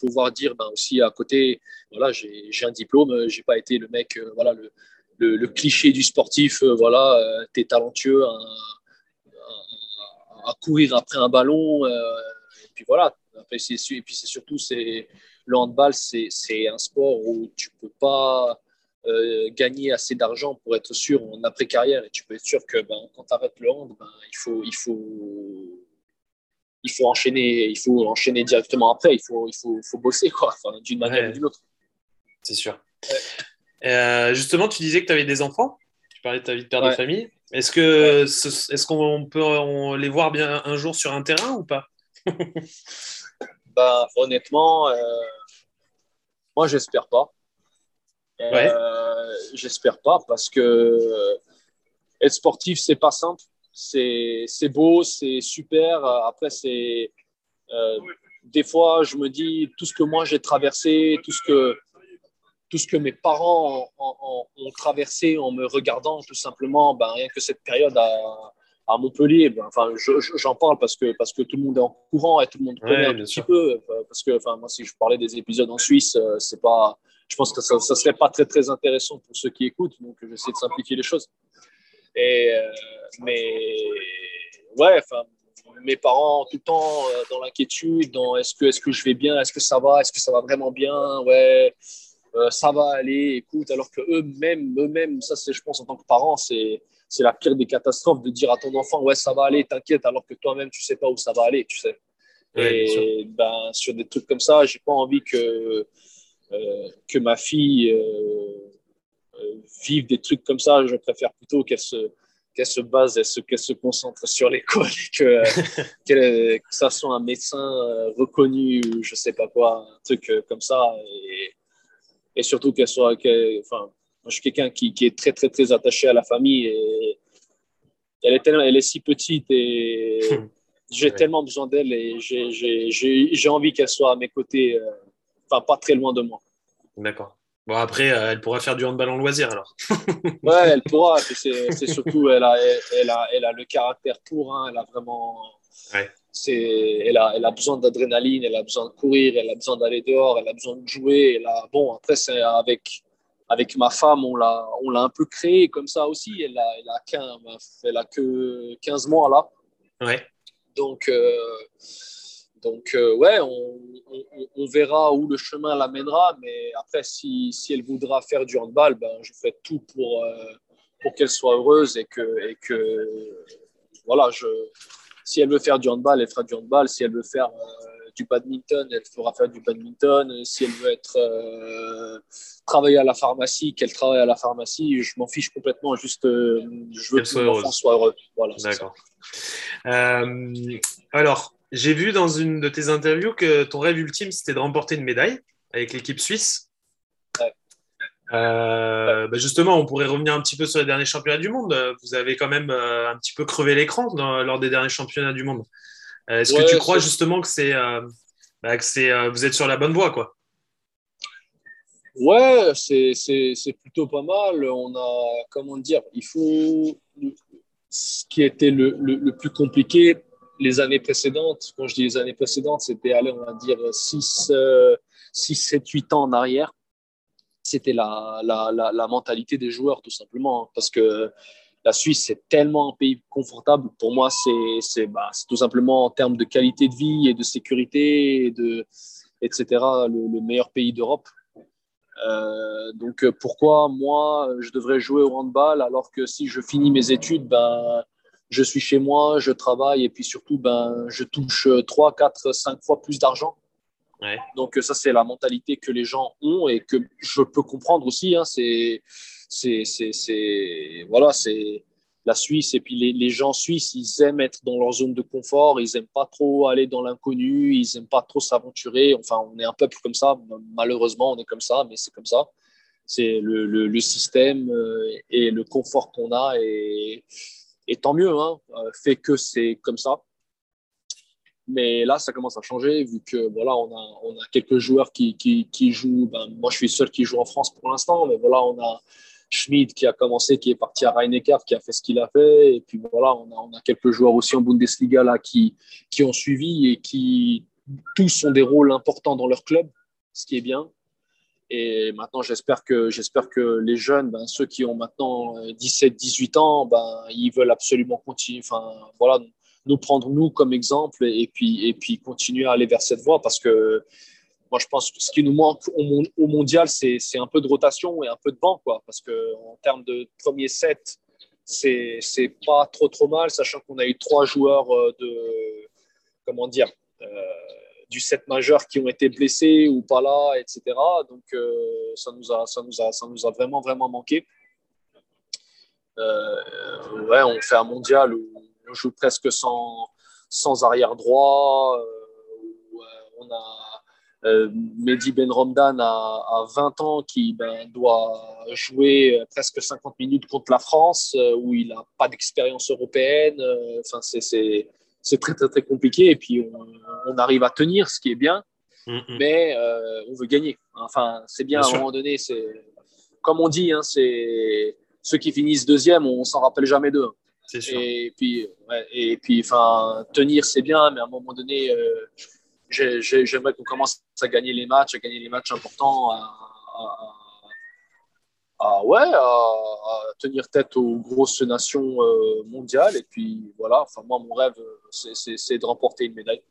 pouvoir dire ben, aussi à côté, voilà, j'ai un diplôme, j'ai pas été le mec, euh, voilà, le, le, cliché du sportif, euh, voilà, euh, tu es talentueux à, à, courir après un ballon, et puis voilà. Après, et puis c'est surtout, le handball, c'est un sport où tu peux pas gagner assez d'argent pour être sûr en après-carrière, et tu peux être sûr que ben, quand tu arrêtes le hand, ben, il faut, il faut il faut enchaîner, il faut enchaîner directement après. Il faut, il faut, faut bosser quoi, d'une manière ou d'une autre. C'est sûr. Euh, justement, tu disais que tu avais des enfants. Tu parlais de ta vie de père de famille. Est-ce que est-ce qu'on peut les voir bien un jour sur un terrain ou pas? Ben, honnêtement, euh, moi j'espère pas. Euh, j'espère pas parce que être sportif c'est pas simple c'est beau, c'est super. Après, c'est euh, des fois, je me dis tout ce que moi j'ai traversé, tout ce que tout ce que mes parents ont, traversé en me regardant, tout simplement, ben, rien que cette période à, à Montpellier, ben, enfin, j'en parle parce que, parce que tout le monde est en courant et tout le monde connaît un petit peu. Parce que enfin, moi, si je parlais des épisodes en Suisse, euh, c'est pas, je pense que ça ne serait pas très, très intéressant pour ceux qui écoutent. Donc, j'essaie de simplifier les choses. Et, euh, mais ouais, enfin, mes parents tout le temps euh, dans l'inquiétude, dans est-ce que, est que je vais bien, est-ce que ça va, est-ce que ça va vraiment bien, ouais, euh, ça va aller, écoute, alors que eux-mêmes, eux-mêmes, ça c'est, je pense, en tant que parent, c'est, c'est la pire des catastrophes de dire à ton enfant, ouais, ça va aller, t'inquiète, alors que toi-même, tu sais pas où ça va aller, tu sais. et ben, sur des trucs comme ça, j'ai pas envie que, que ma fille vivre des trucs comme ça. Je préfère plutôt qu'elle se, qu'elle se base, qu'elle se, concentre sur l'école que, que, ça soit un médecin euh, reconnu ou je sais pas quoi, un truc euh, comme ça. Et, et surtout qu'elle soit. enfin, moi, je suis quelqu'un qui, qui, est très, très, très attaché à la famille et elle est, tellement, elle est si petite et j'ai tellement besoin d'elle et j'ai envie qu'elle soit à mes côtés, euh, enfin, pas très loin de moi. D'accord. Bon, après, euh, elle pourra faire du handball en loisir alors. ouais, elle pourra. C'est surtout, elle a, elle, a, elle a le caractère pour. Hein, elle a vraiment. Ouais. Elle a, elle a besoin d'adrénaline, elle a besoin de courir, elle a besoin d'aller dehors, elle a besoin de jouer. Elle a, bon, après, c'est avec, avec ma femme, on l'a un peu créé comme ça aussi. Elle a, elle a, 15, elle a que 15 mois là. Ouais. Donc. Euh, donc, euh, ouais, on, on, verra où le chemin l'amènera. Mais après, si, si, elle voudra faire du handball, ben, je fais tout pour, euh, pour qu'elle soit heureuse et que, et que voilà, je, si elle veut faire du handball, elle fera du handball. Si elle veut faire euh, du badminton, elle fera faire du badminton. Si elle veut être travailler à la pharmacie, qu'elle travaille à la pharmacie, je m'en fiche complètement. Juste, je veux que mon enfant soit heureux. Voilà, D'accord. alors, j'ai vu dans une de tes interviews que ton rêve ultime, c'était de remporter une médaille avec l'équipe suisse. Euh, bah, justement, on pourrait revenir un petit peu sur les derniers championnats du monde. Vous avez quand même euh, un petit peu crevé l'écran lors des derniers championnats du monde. Euh, est-ce que tu crois justement que c'est, bah, que c'est, vous êtes sur la bonne voie, quoi? Ouais, c'est plutôt pas mal. On a, comment dire, il faut. Ce qui était le, le, plus compliqué les années précédentes, quand je dis les années précédentes, c'était, aller, on va dire, 6, 6 7, 8 ans en arrière. C'était la, la, la, mentalité des joueurs, tout simplement. Hein, parce que la Suisse, c'est tellement un pays confortable. Pour moi, c'est bah, tout simplement en termes de qualité de vie et de sécurité, de, etc., le, meilleur pays d'Europe. Euh, donc pourquoi moi, je devrais jouer au handball alors que si je finis mes études, ben, je suis chez moi, je travaille et puis surtout, ben, je touche 3, 4, 5 fois plus d'argent. Donc ça, c'est la mentalité que les gens ont et que je peux comprendre aussi. Hein. c'est c'est voilà, c'est la Suisse et puis les, les, gens suisses, ils aiment être dans leur zone de confort, ils aiment pas trop aller dans l'inconnu, ils aiment pas trop s'aventurer. Enfin, on est un peuple comme ça. Malheureusement, on est comme ça, mais c'est comme ça. C'est le, le, système euh, et le confort qu'on a et, et, tant mieux, hein, euh, fait que c'est comme ça. Mais là, ça commence à changer vu que voilà, on a, quelques joueurs qui, jouent. Ben, moi, je suis seul qui joue en France pour l'instant, mais voilà, on a Schmid qui a commencé, qui est parti à rhein qui a fait ce qu'il a fait. Et puis voilà, on a, on a, quelques joueurs aussi en Bundesliga là, qui, qui ont suivi et qui tous ont des rôles importants dans leur club, ce qui est bien. Et maintenant, j'espère que, j'espère que les jeunes, ben, ceux qui ont maintenant 17, 18 ans, ben, ils veulent absolument continuer, enfin, voilà, nous prendre nous comme exemple et puis, et puis continuer à aller vers cette voie parce que moi, je pense que ce qui nous manque au, mondial, c'est un peu de rotation et un peu de banc, quoi. Parce qu'en termes de premier set, c'est pas trop trop mal, sachant qu'on a eu trois joueurs euh, de comment dire euh, du set majeur qui ont été blessés ou pas là, etc. Donc euh, ça nous a ça nous a ça nous a vraiment vraiment manqué. ouais, on fait un mondial où on joue presque sans sans arrière droit. on a euh, Mehdi Ben Romdan a, 20 ans qui ben, doit jouer presque 50 minutes contre la France, euh, où il n'a pas d'expérience européenne. Euh, enfin, c'est très, très, très compliqué. Et puis, on, arrive à tenir, ce qui est bien, mm-hmm. mais on veut gagner. Enfin, c'est bien, à un moment donné. C'est Comme on dit, hein, c'est ceux qui finissent deuxième, on s'en rappelle jamais d'eux. Et puis, et puis enfin, tenir, c'est bien, mais à un moment donné, j'aimerais qu'on commence à gagner les matchs, à gagner les matchs importants, à, ouais, à, tenir tête aux grosses nations euh, mondiales. Et puis voilà, enfin, moi, mon rêve, c'est de remporter une médaille.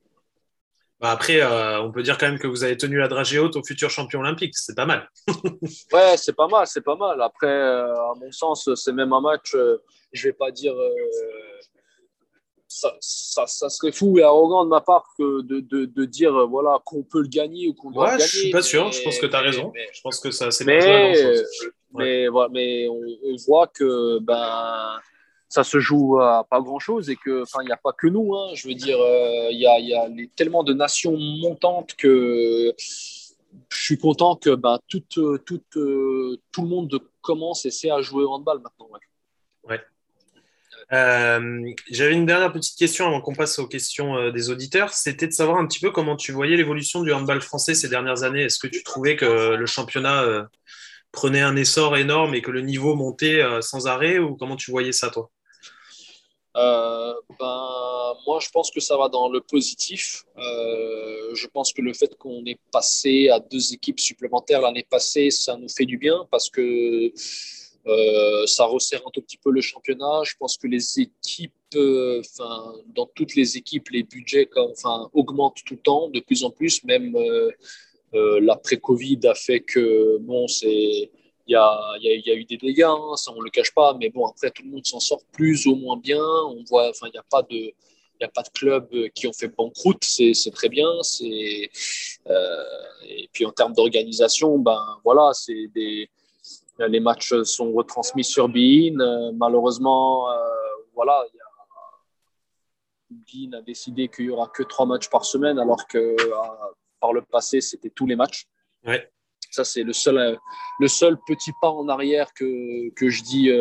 Bah, après, euh, on peut dire quand même que vous avez tenu la dragée haute au futur champion olympique. C'est pas mal. ouais, c'est pas mal, c'est pas mal. Après, euh, à mon sens, c'est même un match, je vais pas dire ça, ça, serait fou et arrogant de ma part que de, de, de dire euh, voilà, qu'on peut le gagner ou qu'on doit ouais, le gagner. Je suis pas sûr, je pense que tu as raison. je pense que ça, c'est mais, mais, voilà, mais on, voit que ben, ça se joue à pas grand-chose et que il n'y a pas que nous. Hein, je veux dire, euh, il y a, y a tellement de nations montantes que je suis content que ben, tout, tout, euh, tout le monde commence et sait à jouer au handball maintenant. ouais. Euh, j'avais une dernière petite question avant qu'on passe aux questions des auditeurs. C'était de savoir un petit peu comment tu voyais l'évolution du handball français ces dernières années. Est-ce que tu trouvais que le championnat prenait un essor énorme et que le niveau montait sans arrêt ou comment tu voyais ça, toi? Ben, moi, je pense que ça va dans le positif. je pense que le fait qu'on ait passé à deux équipes supplémentaires l'année passée, ça nous fait du bien parce que euh, ça resserre un tout petit peu le championnat. Je pense que les équipes, euh, dans toutes les équipes, les budgets augmentent tout le temps, de plus en plus. Même euh, l'après-Covid a fait que, bon, c'est. Il y a, y, y a, eu des dégâts, hein, ça on le cache pas, mais bon, après tout le monde s'en sort plus ou moins bien. On voit, enfin, il n'y a pas de, il n'y a pas de clubs qui ont fait banqueroute, c'est très bien. C'est euh, et puis en termes d'organisation, ben voilà, c'est des les matchs sont retransmis sur Bein. Euh, malheureusement, euh, voilà, Bein a décidé qu'il n'y aura que trois matchs par semaine, alors que euh, par le passé, c'était tous les matchs. Ça, c'est le seul, le seul petit pas en arrière que, que je dis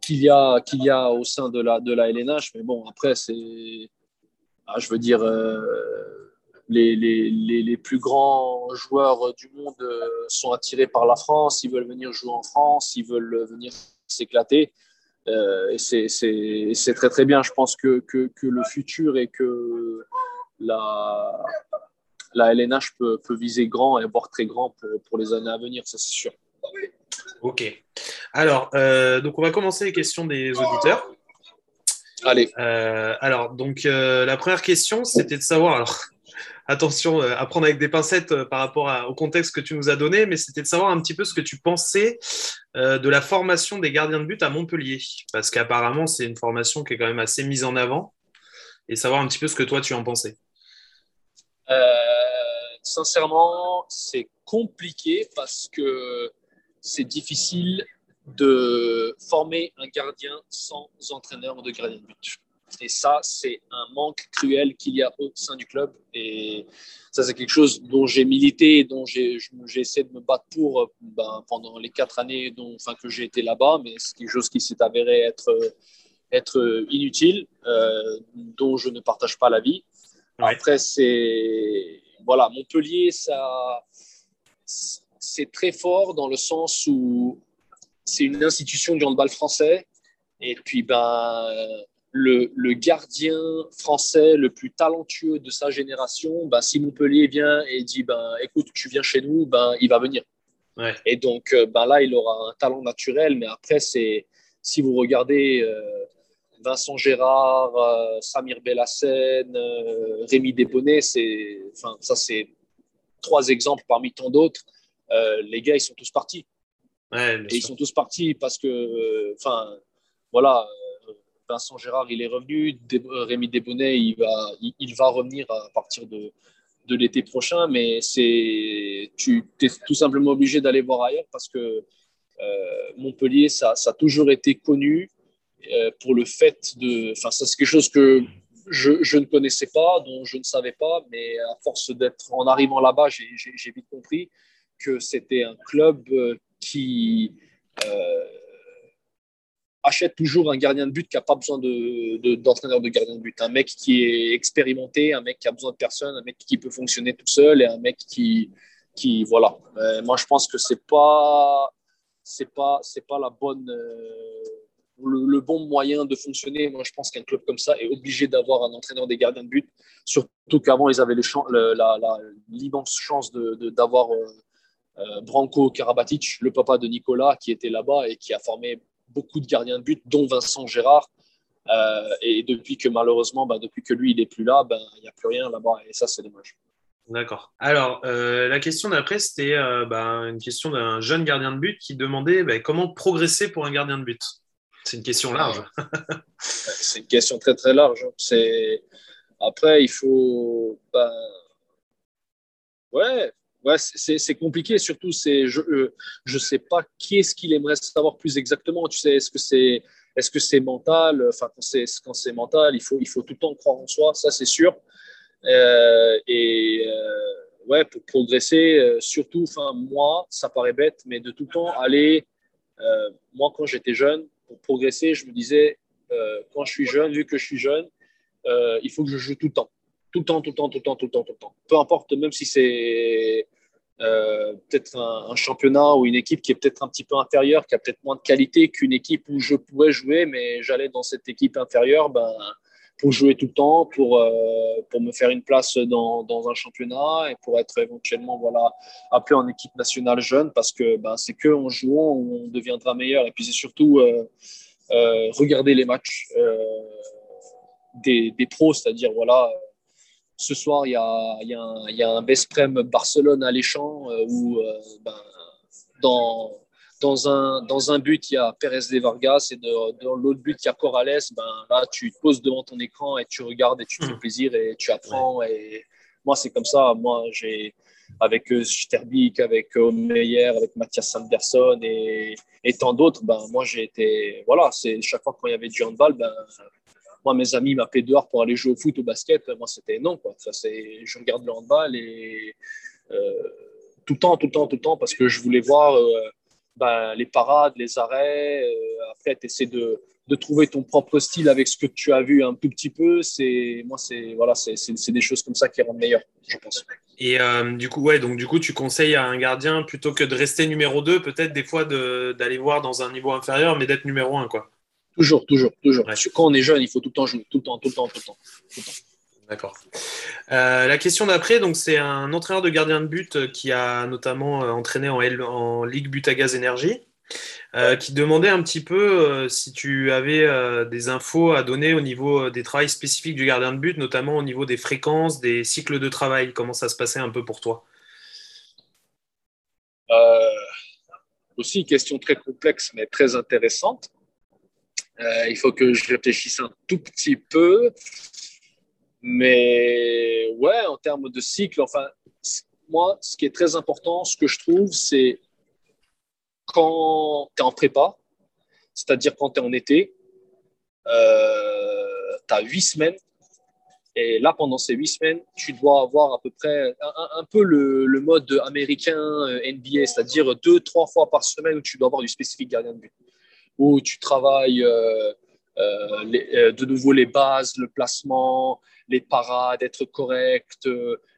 qu'il y, a, qu'il y a au sein de la, de la LNH. Mais bon, après, c'est. Ah, je veux dire les, les, les, plus grands joueurs du monde sont attirés par la France, ils veulent venir jouer en France, ils veulent venir s'éclater. et c'est très très bien. Je pense que, que, que, le futur et que la, la LNH peut, peut, viser grand et voire très grand pour, pour les années à venir, ça c'est sûr. Ok. Alors, euh, donc on va commencer les questions des auditeurs. Allez. Euh, alors, donc euh, la première question, c'était de savoir. Alors, attention, à prendre avec des pincettes par rapport au contexte que tu nous as donné, mais c'était de savoir un petit peu ce que tu pensais de la formation des gardiens de but à Montpellier, parce qu'apparemment c'est une formation qui est quand même assez mise en avant, et savoir un petit peu ce que toi tu en pensais. Sincèrement, c'est compliqué parce que c'est difficile de former un gardien sans entraîneur de gardien de but. Et ça, c'est un manque cruel qu'il y a au sein du club. Et ça, c'est quelque chose dont j'ai milité et dont j'ai essayé de me battre pour ben, pendant les quatre années dont, enfin, que j'ai été là-bas. Mais c'est quelque chose qui s'est avéré être, être inutile, euh, dont je ne partage pas l'avis. Après, c'est. Voilà, Montpellier, ça c'est très fort dans le sens où c'est une institution du handball français. Et puis, ben, le, le, gardien français le plus talentueux de sa génération, ben, si Montpellier vient et dit ben, écoute, tu viens chez nous, ben, il va venir. Et donc, euh, ben, là, il aura un talent naturel. Mais après, c'est si vous regardez euh, Vincent Gérard, euh, Samir Bellassène, Rémi Desbonnets, enfin, ça, c'est trois exemples parmi tant d'autres euh, les gars, ils sont tous partis. et ils sont tous partis parce que, euh, enfin, voilà, euh, Vincent Gérard, il est revenu. Rémi Desbonnets, il va, il, va revenir à partir de, de l'été prochain, mais c'est, tu es tout simplement obligé d'aller voir ailleurs parce que Montpellier, ça, ça, a toujours été connu pour le fait de. Enfin, ça, c'est quelque chose que je, je, ne connaissais pas, dont je ne savais pas, mais à force d'être en arrivant là-bas, j'ai vite compris que c'était un club euh, qui euh, achète toujours un gardien de but qui n'a pas besoin d'entraîneur de, de, gardien de but. Un mec qui est expérimenté, un mec qui a besoin de personne, un mec qui peut fonctionner tout seul et un mec qui, qui voilà. Euh, moi, je pense que pas, c'est pas, c'est pas la bonne, le, bon moyen de fonctionner. Moi, je pense qu'un club comme ça est obligé d'avoir un entraîneur des gardiens de but. Surtout qu'avant, ils avaient l'immense chance d'avoir euh, Branko Karabatic, le papa de Nicolas, qui était là-bas et qui a formé beaucoup de gardiens de but, dont Vincent Gérard. Euh, et depuis que malheureusement, bah, depuis que lui, il n'est plus là, ben, il n'y a plus rien là-bas. Et ça, c'est dommage. D'accord. Alors, euh, la question d'après, c'était bah, une question d'un jeune gardien de but qui demandait bah, comment progresser pour un gardien de but? C'est une question large. c'est une question très très large. C'est après, il faut. Ben... Ouais, ouais, c'est compliqué. Surtout, c'est je ne sais pas qui est-ce qu'il aimerait savoir plus exactement. Tu sais, est-ce que c'est est-ce que c'est mental Enfin, quand c'est mental, il faut il faut tout le temps croire en soi. Ça, c'est sûr. Euh, et euh, ouais, pour progresser, euh, surtout, enfin moi, ça paraît bête, mais de tout le temps aller. moi, quand j'étais jeune, progresser, je me disais, quand je suis jeune, vu que je suis jeune, il faut que je joue tout le temps tout le temps, tout le temps, tout le temps, tout le temps, tout le temps. Peu importe, même si c'est euh, peut-être un, championnat ou une équipe qui est peut-être un petit peu inférieure, qui a peut-être moins de qualité qu'une équipe où je pourrais jouer, mais j'allais dans cette équipe inférieure ben, pour jouer tout le temps, pour, euh, pour me faire une place dans, dans, un championnat et pour être éventuellement voilà, appelé en équipe nationale jeune, parce que ben, c'est qu'en jouant où on deviendra meilleur. Et puis c'est surtout euh, regarder les matchs des, des pros, c'est-à-dire voilà ce soir, il y a, y y a un Vesprem Barcelone alléchant euh, où euh, ben, dans, dans, un, dans un but, il y a Pérez de Vargas et dans l'autre but, il y a Corrales. Ben, là, tu te poses devant ton écran et tu regardes et tu te fais hmm. plaisir et tu apprends. Et moi, c'est comme ça. Moi, j'ai avec Sterbeek, avec Meyer, avec Mathias Sanderson et, et tant d'autres, ben, moi j'ai été. Voilà, c'est chaque fois quand il y avait du handball, ben, moi, mes amis m'appelaient dehors pour aller jouer au foot, au basket. Moi, c'était non. Quoi. Ça, c'est, je regarde le handball et euh, tout le temps, tout le temps, tout le temps, parce que je voulais voir euh, ben, les parades, les arrêts. Euh, après, tu essaies de, de trouver ton propre style avec ce que tu as vu un tout petit peu, c'est moi c'est voilà c'est des choses comme ça qui rendent meilleur, je pense. Et euh, du coup ouais donc du coup tu conseilles à un gardien plutôt que de rester numéro 2, peut-être des fois d'aller voir dans un niveau inférieur, mais d'être numéro 1 quoi. Toujours, toujours, toujours. Quand on est jeune, il faut tout le temps jouer, tout le temps, tout le temps, tout le temps. D'accord. Euh, la question d'après, donc c'est un entraîneur de gardien de but qui a notamment euh, entraîné en, Ligue But à Gaz Énergie. Euh, qui demandait un petit peu euh, si tu avais euh, des infos à donner au niveau des travails spécifiques du gardien de but, notamment au niveau des fréquences, des cycles de travail. Comment ça se passait un peu pour toi? Aussi, question très complexe, mais très intéressante. il faut que je réfléchisse un tout petit peu. Mais ouais, en termes de cycle, enfin, moi, ce qui est très important, ce que je trouve, c'est quand tu es en prépa, c'est-à-dire quand tu es en été, euh, tu as huit semaines. Et là, pendant ces huit semaines, tu dois avoir à peu près un, peu le, mode américain euh, NBA, c'est-à-dire deux, trois fois par semaine où tu dois avoir du spécifique gardien de but, où tu travailles euh, de nouveau les bases, le placement, les parades, être correct,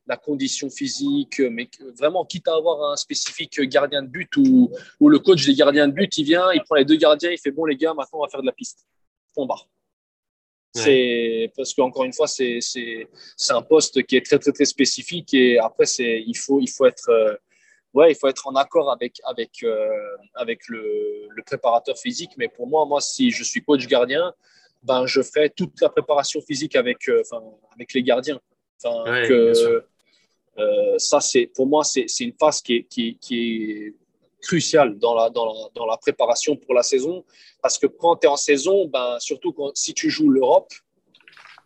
la condition physique, mais vraiment, quitte à avoir un spécifique gardien de but ou, le coach des gardiens de but, il vient, il prend les deux gardiens, il fait bon, les gars, maintenant on va faire de la piste. On barre. C'est parce qu'encore une fois, c'est un poste qui est très, très, très spécifique et après, il faut, il, faut être, euh, ouais, il faut être en accord avec, avec, euh, avec le, le, préparateur physique. Mais pour moi, moi, si je suis coach gardien, ben, je fais toute la préparation physique avec, euh, avec les gardiens. Que, euh, ça, c'est pour moi, c'est une phase qui est, qui, est cruciale dans la, dans, la, dans la, préparation pour la saison. Parce que quand tu es en saison, ben, surtout quand, si tu joues l'Europe,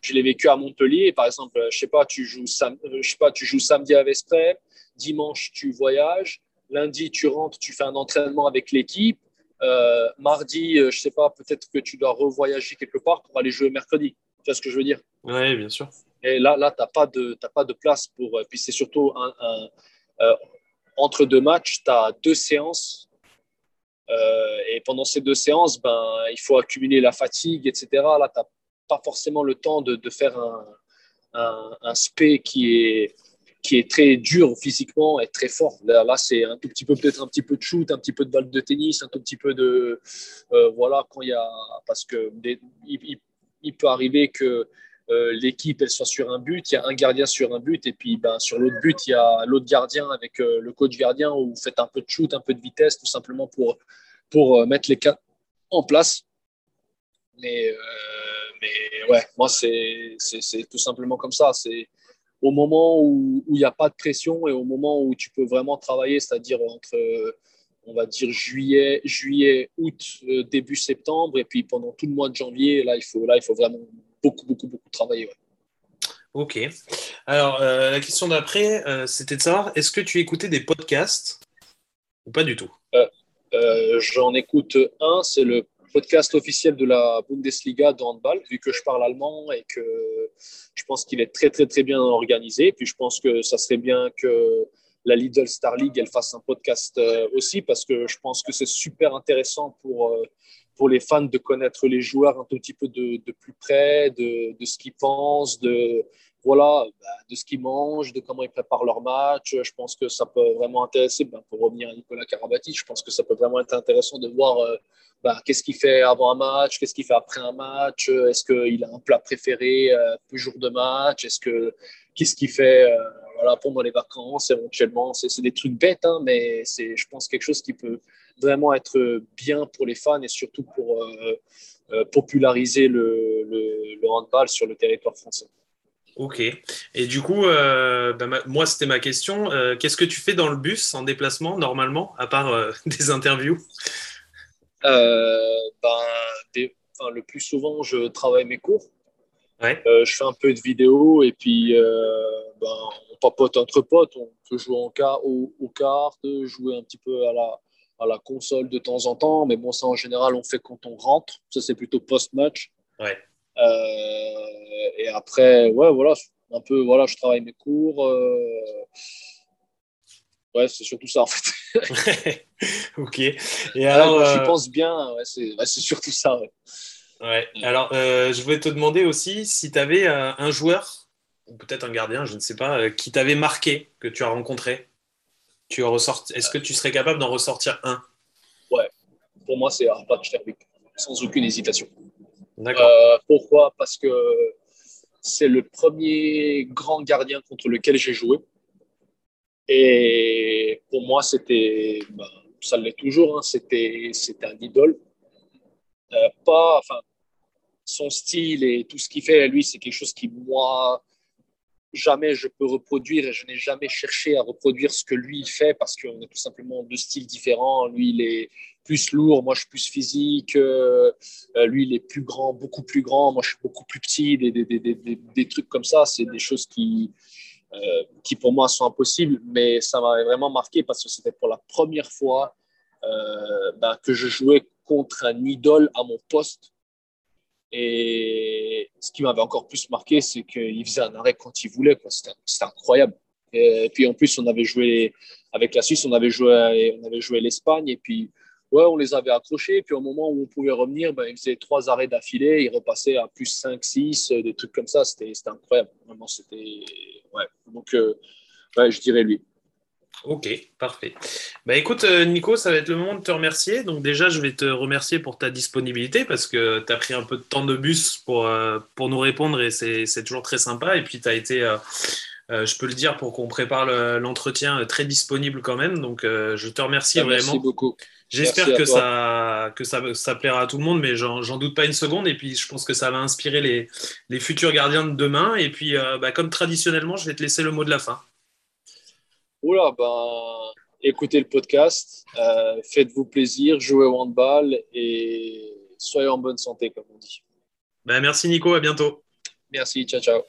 je l'ai vécu à Montpellier, par exemple, je sais pas, tu joues, sam, je sais pas, tu joues samedi à Vespret, dimanche tu voyages, lundi tu rentres, tu fais un entraînement avec l'équipe, euh, mardi, euh, je sais pas, peut-être que tu dois revoyager quelque part pour aller jouer mercredi. Tu vois ce que je veux dire? Oui, bien sûr. Et là, là tu n'as pas, de, pas de place pour. Euh, puis c'est surtout un, euh, entre deux matchs, tu as deux séances. Euh, et pendant ces deux séances, ben, il faut accumuler la fatigue, etc. Là, tu n'as pas forcément le temps de, de faire un, un, un, spé qui est, qui est très dur physiquement et très fort. Là, là c'est un tout petit peu, peut-être un petit peu de shoot, un petit peu de balle de tennis, un tout petit peu de. voilà, quand il y a. Parce que il, peut arriver que euh, l'équipe elle soit sur un but, il y a un gardien sur un but, et puis ben, sur l'autre but, il y a l'autre gardien avec euh, le coach gardien où vous faites un peu de shoot, un peu de vitesse, tout simplement pour, pour euh, mettre les cas en place. Mais, mais ouais, moi, c'est tout simplement comme ça. C'est au moment où il n'y a pas de pression et au moment où tu peux vraiment travailler, c'est-à-dire entre on va dire juillet, juillet, août, début septembre, et puis pendant tout le mois de janvier, là, il faut, là, il faut vraiment beaucoup, beaucoup, beaucoup travailler. Ok. Alors, euh, la question d'après, euh, c'était de savoir, est-ce que tu écoutais des podcasts ou pas du tout? Euh, J'en écoute un, c'est le podcast officiel de la Bundesliga de handball, vu que je parle allemand et que je pense qu'il est très, très, très bien organisé. Puis je pense que ça serait bien que la Lidl Star League, elle fasse un podcast aussi, parce que je pense que c'est super intéressant pour pour les fans de connaître les joueurs un tout petit peu de, de plus près, de, de ce qu'ils pensent, de, voilà, bah, de ce qu'ils mangent, de comment ils préparent leur match. Je pense que ça peut vraiment intéresser, ben, pour revenir à Nicolas Karabati, je pense que ça peut vraiment être intéressant de voir euh, ben, qu'est-ce qu'il fait avant un match, qu'est-ce qu'il fait après un match, est-ce qu'il a un plat préféré euh, jour de match, est-ce que qu'est-ce qu'il fait euh, voilà, pendant les vacances éventuellement. C'est des trucs bêtes, hein, mais c'est, je pense, quelque chose qui peut vraiment être bien pour les fans et surtout pour euh, euh, populariser le, le, handball sur le territoire français. Ok. Et du coup, euh, bah, moi, c'était ma question. Qu'est-ce que tu fais dans le bus en déplacement normalement, à part des interviews? Ben, Le plus souvent, je travaille mes cours. Ouais. je fais un peu de vidéo et puis ben, on papote entre potes. On peut jouer en cas, aux cartes, jouer un petit peu à la, à la console de temps en temps, mais bon, ça en général, on fait quand on rentre. Ça, c'est plutôt post-match. Ouais. Euh, et après, ouais, voilà, un peu, voilà, je travaille mes cours. Euh, ouais, c'est surtout ça, en fait. ok. Et alors, je euh, pense bien, ouais, c'est surtout ça. Ouais. Alors, euh, je voulais te demander aussi si tu avais euh, un joueur, ou peut-être un gardien, je ne sais pas, euh, qui t'avait marqué, que tu as rencontré. Tu Est-ce que tu serais capable d'en ressortir un? Ouais. Pour moi, c'est Arpad Sterbik, sans aucune hésitation. D'accord. pourquoi? Parce que c'est le premier grand gardien contre lequel j'ai joué. Et pour moi, c'était, ben, ça l'est toujours, hein, c'était, un idole. Euh, pas, enfin, son style et tout ce qu'il fait, lui, c'est quelque chose qui, moi, jamais je peux reproduire et je n'ai jamais cherché à reproduire ce que lui fait parce qu'on a tout simplement deux styles différents. Lui, il est plus lourd, moi je suis plus physique. Euh, euh, lui, il est plus grand, beaucoup plus grand. Moi, je suis beaucoup plus petit. Des, des, des, des trucs comme ça, c'est des choses qui, qui pour moi sont impossibles, mais ça m'avait vraiment marqué parce que c'était pour la première fois ben, que je jouais contre un idole à mon poste. Et ce qui m'avait encore plus marqué, c'est qu'il faisait un arrêt quand il voulait. C'était incroyable. Et puis en plus, on avait joué avec la Suisse, on avait joué, on avait joué l'Espagne. Et puis, ouais, on les avait accrochés. Puis au moment où on pouvait revenir, ben, il faisait trois arrêts d'affilée. Il repassait à plus 5, 6, des trucs comme ça. C'était incroyable. Vraiment, c'était. Ouais. Donc, euh, ouais, je dirais lui. Ok, parfait. Bah écoute, euh, Nico, ça va être le moment de te remercier. Donc déjà, je vais te remercier pour ta disponibilité parce que tu as pris un peu de temps de bus pour, euh, pour nous répondre et c'est toujours très sympa. Et puis, tu as été, euh, je peux le dire, pour qu'on prépare l'entretien, très disponible quand même. Donc, je te remercie vraiment. Merci beaucoup. J'espère que, ça, que ça, ça, plaira à tout le monde, mais j'en doute pas une seconde. Et puis, je pense que ça va inspirer les, les futurs gardiens de demain. Et puis, bah, comme traditionnellement, je vais te laisser le mot de la fin. Oula, ben, écoutez le podcast, euh, faites-vous plaisir, jouez au handball et soyez en bonne santé, comme on dit. Ben, merci Nico, à bientôt. Merci, ciao, ciao.